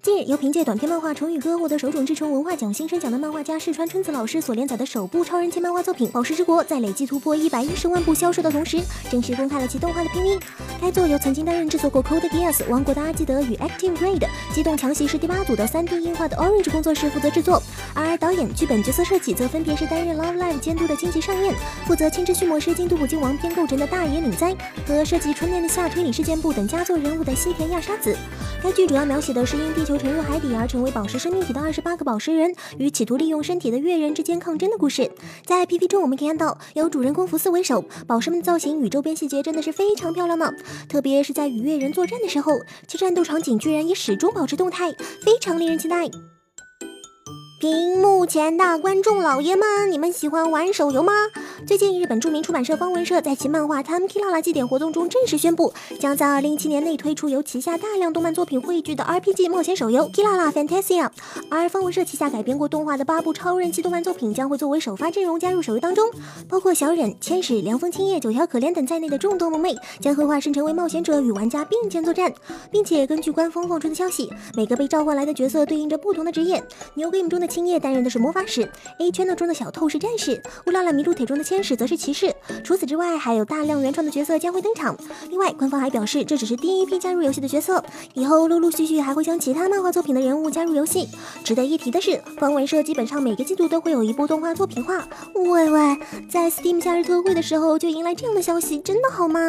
近日，由凭借短篇漫画《成语歌》获得手冢治虫文化奖新生奖的漫画家石川春子老师所连载的首部超人气漫画作品《宝石之国》，在累计突破一百一十万部销售的同时，正式公开了其动画的 PV。该作由曾经担任制作过《Code Geass》《王国的阿基德》与《Active Raid》机动强袭是第八组的 3D 映画的 Orange 工作室负责制作，而导演、剧本、角色设计则分别是担任《Love Live》监督的金崎尚彦，负责《青之驱魔师》京都古京王编构成的大野岭哉和设计《春天的夏》推理事件簿等佳作人物的西田亚沙子。该剧主要描写的是因地球沉入海底而成为宝石生命体的二十八个宝石人与企图利用身体的月人之间抗争的故事。在 PP 中，我们可以看到由主人公福斯为首，宝石们的造型与周边细节真的是非常漂亮呢。特别是在与月人作战的时候，其战斗场景居然也始终保持动态，非常令人期待。屏幕前的观众老爷们，你们喜欢玩手游吗？最近，日本著名出版社方文社在其漫画《Time Kilala》祭典活动中正式宣布，将在2017年内推出由旗下大量动漫作品汇聚的 RPG 冒险手游《Kilala Fantasia》。而方文社旗下改编过动画的八部超人气动漫作品将会作为首发阵容加入手游当中，包括小忍、千使、凉风青叶、九条可怜等在内的众多萌妹将会化身成为冒险者与玩家并肩作战，并且根据官方放出的消息，每个被召唤来的角色对应着不同的职业。New Game 中的青叶担任的是魔法使，A 圈的中的小透是战士，乌拉拉迷路铁中的千使则是骑士。除此之外，还有大量原创的角色将会登场。另外，官方还表示，这只是第一批加入游戏的角色，以后陆陆续续还会将其他漫画作品的人物加入游戏。值得一提的是，方文社基本上每个季度都会有一部动画作品化。喂喂，在 Steam 夏日特惠的时候就迎来这样的消息，真的好吗？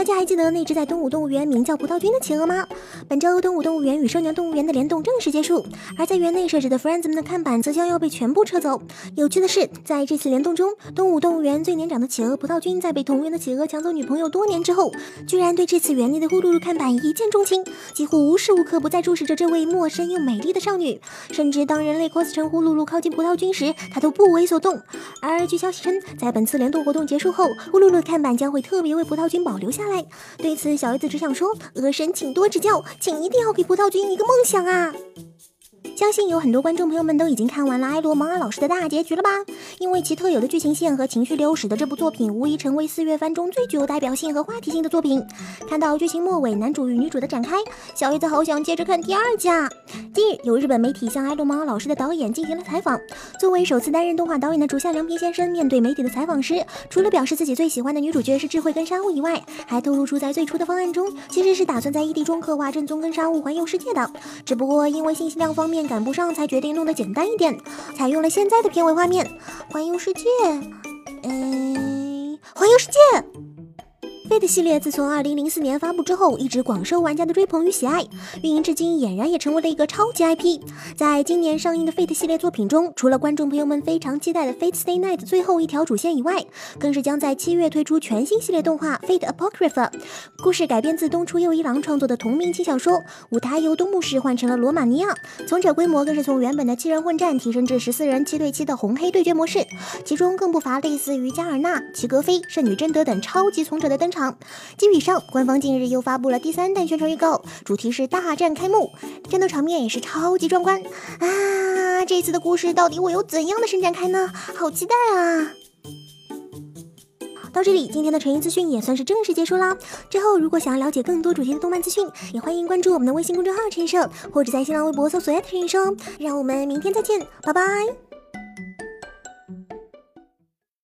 大家还记得那只在东武动物园名叫葡萄君的企鹅吗？本周东武动物园与收鸟动物园的联动正式结束，而在园内设置的 Friends 们的看板则将要被全部撤走。有趣的是，在这次联动中，东武动物园最年长的企鹅葡萄君在被同园的企鹅抢走女朋友多年之后，居然对这次园内的呼噜噜看板一见钟情，几乎无时无刻不在注视着这位陌生又美丽的少女。甚至当人类 cos 成呼噜噜靠近葡萄君时，他都不为所动。而据消息称，在本次联动活动结束后，呼噜噜看板将会特别为葡萄君保留下。对此，小叶子只想说：“鹅神，请多指教，请一定要给葡萄君一个梦想啊！”相信有很多观众朋友们都已经看完了埃罗芒尔老师的大结局了吧？因为其特有的剧情线和情绪流，使得这部作品无疑成为四月番中最具有代表性和话题性的作品。看到剧情末尾男主与女主的展开，小叶子好想接着看第二集啊！近日，有日本媒体向埃罗芒尔老师的导演进行了采访。作为首次担任动画导演的竹下良平先生，面对媒体的采访时，除了表示自己最喜欢的女主角是智慧跟沙悟以外，还透露出在最初的方案中，其实是打算在异地中刻画正宗跟沙悟环游世界的，只不过因为信息量方面。赶不上，才决定弄得简单一点，采用了现在的片尾画面，环游世界，嗯，环游世界。Fate 系列自从2004年发布之后，一直广受玩家的追捧与喜爱，运营至今俨然也成为了一个超级 IP。在今年上映的 Fate 系列作品中，除了观众朋友们非常期待的 Fate Stay Night 最后一条主线以外，更是将在七月推出全新系列动画 Fate Apocrypha。故事改编自东出佑一郎创作的同名轻小说，舞台由东牧市换成了罗马尼亚，从者规模更是从原本的七人混战提升至十四人七对七的红黑对决模式，其中更不乏类似于加尔纳、齐格飞、圣女贞德等超级从者的登场。基于以上，官方近日又发布了第三弹宣传预告，主题是大战开幕，战斗场面也是超级壮观啊！这次的故事到底会有怎样的伸展开呢？好期待啊！到这里，今天的纯音资讯也算是正式结束啦。之后如果想要了解更多主题的动漫资讯，也欢迎关注我们的微信公众号“陈社”，或者在新浪微博搜索“陈社”。让我们明天再见，拜拜。